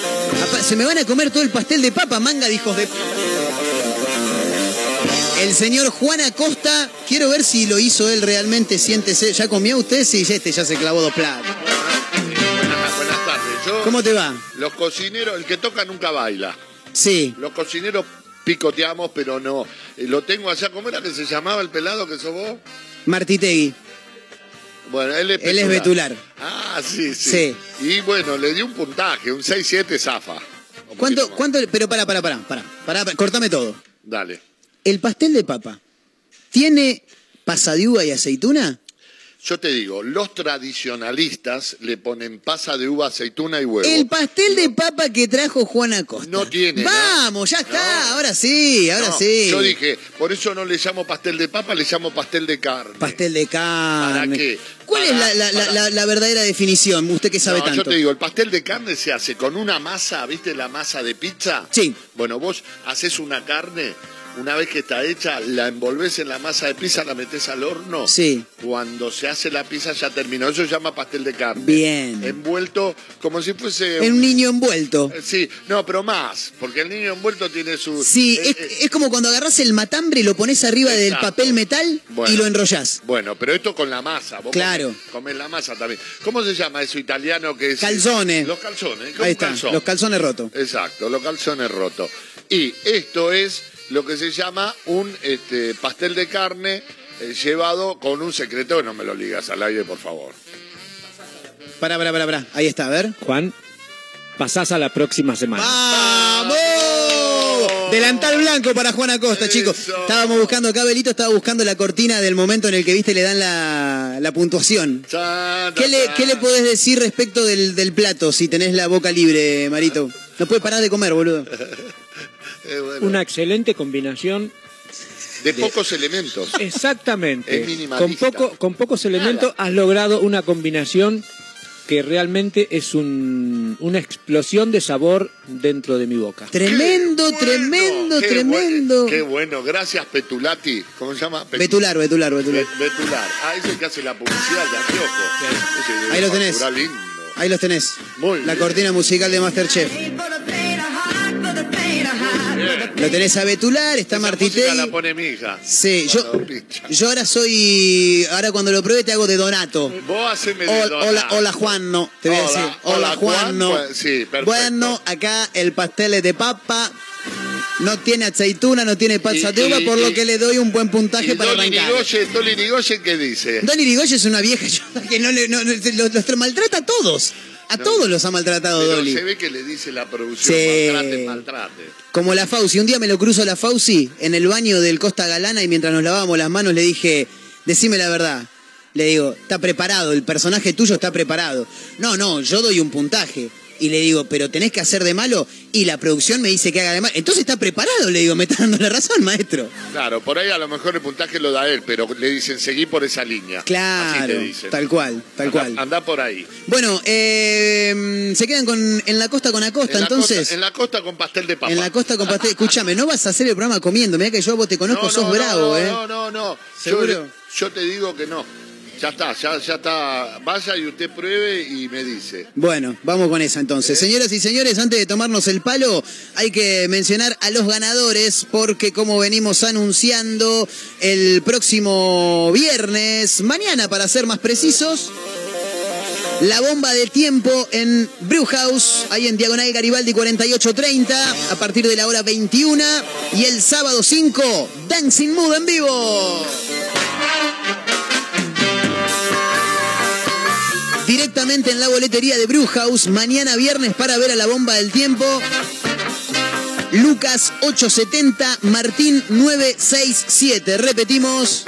[SPEAKER 5] Se me van a comer todo el pastel de papa, manga hijos de... El señor Juan Acosta, quiero ver si lo hizo él realmente, siéntese. ¿Ya comió usted? Sí, este ya se clavó dos platos. ¿Cómo te va?
[SPEAKER 16] Los cocineros, el que toca nunca baila.
[SPEAKER 5] Sí.
[SPEAKER 16] Los cocineros picoteamos, pero no. Eh, Lo tengo allá, ¿cómo era que se llamaba el pelado que sos vos?
[SPEAKER 5] Martitegui.
[SPEAKER 16] Bueno, él es
[SPEAKER 5] Él es Betular.
[SPEAKER 16] Ah, sí, sí,
[SPEAKER 5] Sí.
[SPEAKER 16] Y bueno, le di un puntaje, un 6-7 zafa.
[SPEAKER 5] ¿Cuánto, cuánto, pero para, para, para, para, para, para, cortame todo.
[SPEAKER 16] Dale.
[SPEAKER 5] ¿El pastel de papa tiene pasa de uva y aceituna?
[SPEAKER 16] Yo te digo, los tradicionalistas le ponen pasa de uva, aceituna y huevo.
[SPEAKER 5] El pastel de papa que trajo Juan Acosta.
[SPEAKER 16] No tiene. ¿no?
[SPEAKER 5] Vamos, ya está, ahora sí, ahora
[SPEAKER 16] No,
[SPEAKER 5] sí.
[SPEAKER 16] Yo dije, por eso no le llamo pastel de papa, le llamo pastel de carne.
[SPEAKER 5] Pastel de
[SPEAKER 16] ¿Para
[SPEAKER 5] carne.
[SPEAKER 16] qué?
[SPEAKER 5] ¿Cuál es la, la- la- la- la verdadera definición? Usted que sabe tanto.
[SPEAKER 16] Yo te digo, el pastel de carne se hace con una masa, ¿viste la masa de pizza?
[SPEAKER 5] Sí.
[SPEAKER 16] Bueno, vos haces una carne, una vez que está hecha, la envolves en la masa de pizza, la metes al horno.
[SPEAKER 5] Sí.
[SPEAKER 16] Cuando se hace la pizza ya terminó. Eso se llama pastel de carne.
[SPEAKER 5] Bien.
[SPEAKER 16] Envuelto como si fuese...
[SPEAKER 5] Es un niño envuelto.
[SPEAKER 16] Eh, Sí, no, pero más, porque el niño envuelto tiene su...
[SPEAKER 5] Sí,
[SPEAKER 16] eh,
[SPEAKER 5] es,
[SPEAKER 16] eh,
[SPEAKER 5] es como cuando agarrás el matambre y lo pones arriba del papel metal
[SPEAKER 16] Bueno.
[SPEAKER 5] y lo enrollás.
[SPEAKER 16] Bueno, pero esto con la masa. Vos
[SPEAKER 5] Claro.
[SPEAKER 16] Comés la masa también. ¿Cómo se llama eso italiano que es?
[SPEAKER 5] Calzone.
[SPEAKER 16] Los calzones.
[SPEAKER 5] Ahí está,
[SPEAKER 16] calzón.
[SPEAKER 5] los calzones rotos.
[SPEAKER 16] Exacto, los calzones rotos. Y esto es lo que se llama un este, pastel de carne eh, llevado con un secreto, no me lo ligas al aire, por favor.
[SPEAKER 5] Pará, pará, pará, pará. Ahí está, a ver.
[SPEAKER 7] Juan, pasás a la próxima semana.
[SPEAKER 5] ¡Vamos! Delantal blanco para Juan Acosta, chicos. Estábamos buscando acá, Belito estaba buscando la cortina del momento en el que, viste, le dan la, la puntuación. ¿Qué le, ¿Qué le podés decir respecto del, del plato si tenés la boca libre, Marito? No puedes parar de comer, boludo.
[SPEAKER 16] Eh, bueno,
[SPEAKER 7] Una excelente combinación.
[SPEAKER 16] de pocos elementos.
[SPEAKER 7] Exactamente.
[SPEAKER 16] Es minimalista.
[SPEAKER 7] Con, poco, con pocos elementos has logrado una combinación que realmente es un- una explosión de sabor dentro de mi boca.
[SPEAKER 5] Tremendo, tremendo,
[SPEAKER 16] Qué
[SPEAKER 5] tremendo.
[SPEAKER 16] buen- qué bueno, gracias Petulati. ¿Cómo se llama? Petu-
[SPEAKER 5] Betular, Betular, Betular.
[SPEAKER 16] Be- Betular. Ah, ese que hace la publicidad de debe
[SPEAKER 5] Ahí lo tenés.
[SPEAKER 16] lindo.
[SPEAKER 5] Ahí los tenés.
[SPEAKER 16] Muy
[SPEAKER 5] La
[SPEAKER 16] bien.
[SPEAKER 5] cortina musical de Masterchef. Lo tenés a Betular, está
[SPEAKER 16] música la pone mi hija.
[SPEAKER 5] Sí, yo, yo ahora soy. Ahora cuando lo pruebe te hago de Donato.
[SPEAKER 16] Vos haceme de Donato.
[SPEAKER 5] Hola, hola Juan, no. Te voy a decir. Hola,
[SPEAKER 16] hola,
[SPEAKER 5] Juan, no.
[SPEAKER 16] pues, sí, perfecto.
[SPEAKER 5] Bueno, acá el pastel es de papa. No tiene aceituna, no tiene pasa de uva,
[SPEAKER 16] y-
[SPEAKER 5] por lo que le doy un buen puntaje
[SPEAKER 16] Y
[SPEAKER 5] para
[SPEAKER 16] Dolly
[SPEAKER 5] arrancar.
[SPEAKER 16] Dolly Nigoyen, ¿qué dice?
[SPEAKER 5] Don Irigoyen es una vieja [LAUGHS] que no le, no- no- los, los maltrata a todos. A todos los ha maltratado
[SPEAKER 16] Pero
[SPEAKER 5] Dolly.
[SPEAKER 16] se ve que le dice la producción,
[SPEAKER 5] Sí.
[SPEAKER 16] maltrate, maltrate.
[SPEAKER 5] Como la Fauci. Un día me lo cruzo la Fauci en el baño del Costa Galana y mientras nos lavábamos las manos le dije, decime la verdad. Le digo, está preparado, el personaje tuyo está preparado. No, no, yo doy un puntaje. Y le digo, pero tenés que hacer de malo y la producción me dice que haga de malo. Entonces está preparado, le digo, me está dando la razón, maestro.
[SPEAKER 16] Claro, por ahí a lo mejor el puntaje lo da él, pero le dicen seguí por esa línea. Así
[SPEAKER 5] Claro,
[SPEAKER 16] te dicen.
[SPEAKER 5] tal cual, tal cual.
[SPEAKER 16] Anda por ahí.
[SPEAKER 5] Bueno, eh, se quedan con, en la costa con Acosta,
[SPEAKER 16] En la
[SPEAKER 5] entonces.
[SPEAKER 16] costa- en la costa con pastel de papa.
[SPEAKER 5] En la costa con pastel. Escúchame, no vas a hacer el programa comiendo. Mira que yo vos te conozco,
[SPEAKER 16] No,
[SPEAKER 5] sos
[SPEAKER 16] no,
[SPEAKER 5] bravo,
[SPEAKER 16] no,
[SPEAKER 5] ¿eh?
[SPEAKER 16] No, no, no.
[SPEAKER 5] ¿Seguro?
[SPEAKER 16] Yo, yo te digo que no. Ya está, ya, ya está. Vaya y usted pruebe y me dice.
[SPEAKER 5] Bueno, vamos con esa entonces. Señoras y señores, antes de tomarnos el palo, hay que mencionar a los ganadores porque como venimos anunciando el próximo viernes, mañana para ser más precisos, la bomba de tiempo en Brewhouse, ahí en Diagonal Garibaldi 4830, a partir de la hora 21. Y el sábado 5, Dancing Mood en vivo. Directamente en la boletería de Brewhouse, mañana viernes para ver a la bomba del tiempo. Lucas 870, Martín 967. Repetimos.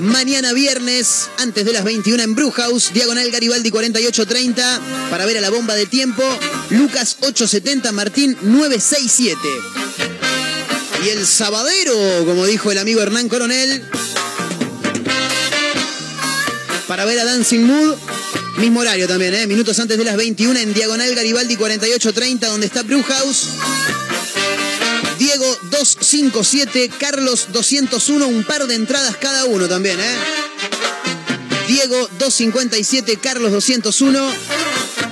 [SPEAKER 5] Mañana viernes, antes de las 21 en Brewhouse, Diagonal Garibaldi 4830, para ver a la bomba de tiempo. Lucas 870, Martín 967. Y el sabadero, como dijo el amigo Hernán Coronel, para ver a Dancing Mood. Mismo horario también, ¿eh? minutos antes de las 21 en Diagonal Garibaldi 4830, donde está Brewhouse. Diego 257, Carlos 201, un par de entradas cada uno también, ¿eh? Diego 257, Carlos 201.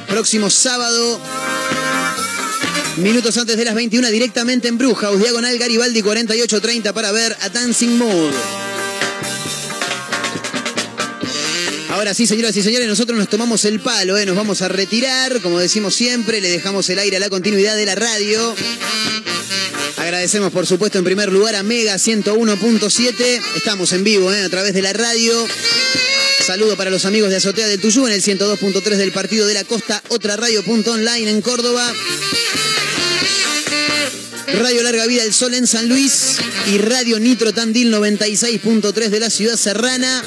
[SPEAKER 5] Próximo sábado, minutos antes de las 21, directamente en Brewhouse, Diagonal Garibaldi 4830 para ver a Dancing Mood. Ahora sí, señoras y señores, nosotros nos tomamos el palo, ¿eh? nos vamos a retirar, como decimos siempre, le dejamos el aire a la continuidad de la radio. Agradecemos, por supuesto, en primer lugar a Mega 101.7. Estamos en vivo ¿eh? a través de la radio. Saludo para los amigos de Azotea del Tuyú en el 102.3 del Partido de la Costa, otra radio.online en Córdoba. Radio Larga Vida El Sol en San Luis y Radio Nitro Tandil 96.3 de la ciudad serrana.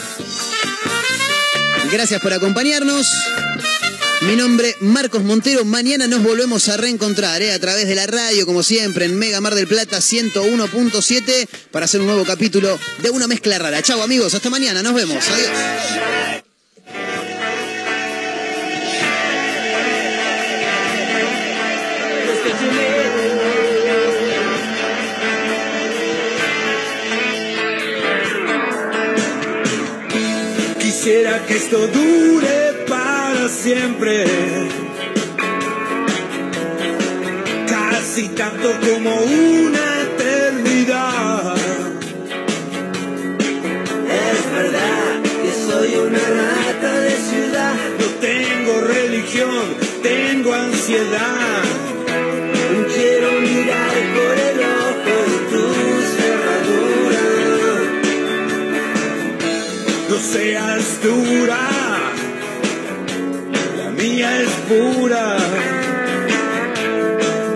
[SPEAKER 5] Gracias por acompañarnos. Mi nombre, Marcos Montero. Mañana nos volvemos a reencontrar ¿eh? a través de la radio, como siempre, en Mega Mar del Plata 101.7 para hacer un nuevo capítulo de Una Mezcla Rara. Chau amigos, hasta mañana, nos vemos. Adiós.
[SPEAKER 4] Quisiera que esto dure para siempre. Casi tanto como una eternidad. Es verdad que soy una rata de ciudad. No tengo religión, tengo ansiedad. Quiero mirar por el seas dura, la mía es pura.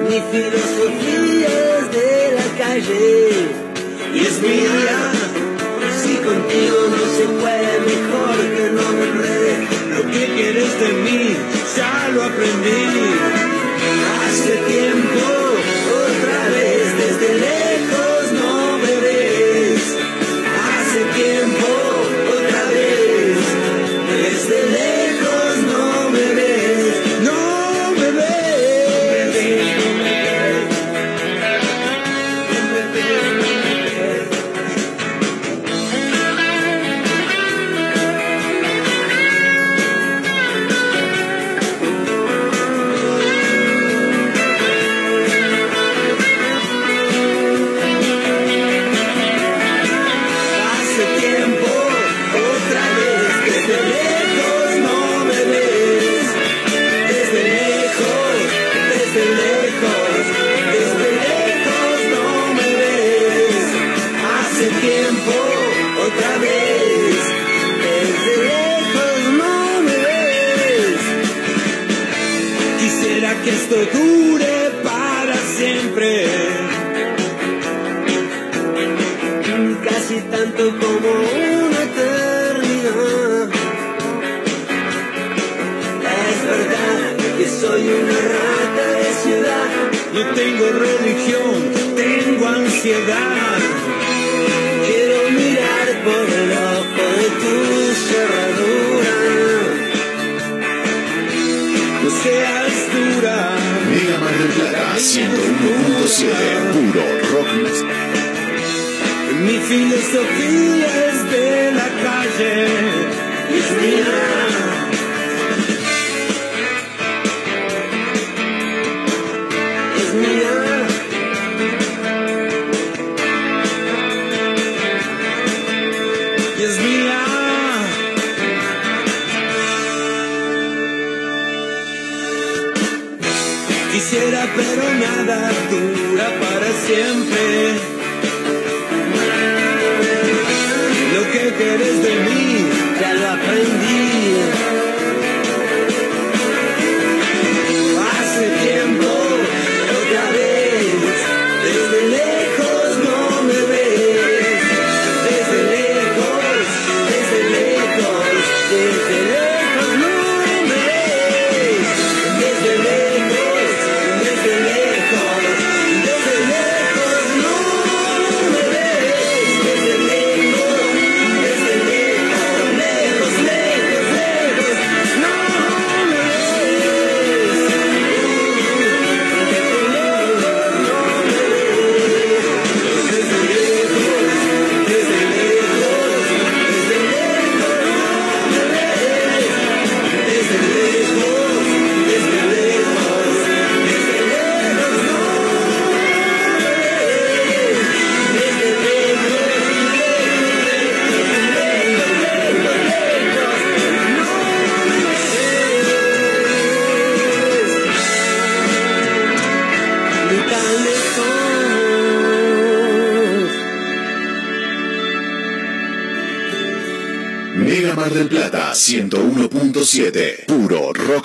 [SPEAKER 4] Mi filosofía es de la calle y es mía. Si contigo no se puede, mejor que no me enrede. Lo que quieres de mí, ya lo aprendí. Hace tiempo, otra vez desde lejos seas dura.
[SPEAKER 2] Mega Mar del Plata 101.7, puro rock.
[SPEAKER 4] Mi filosofía es de la calle, es mía.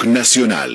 [SPEAKER 2] Nacional.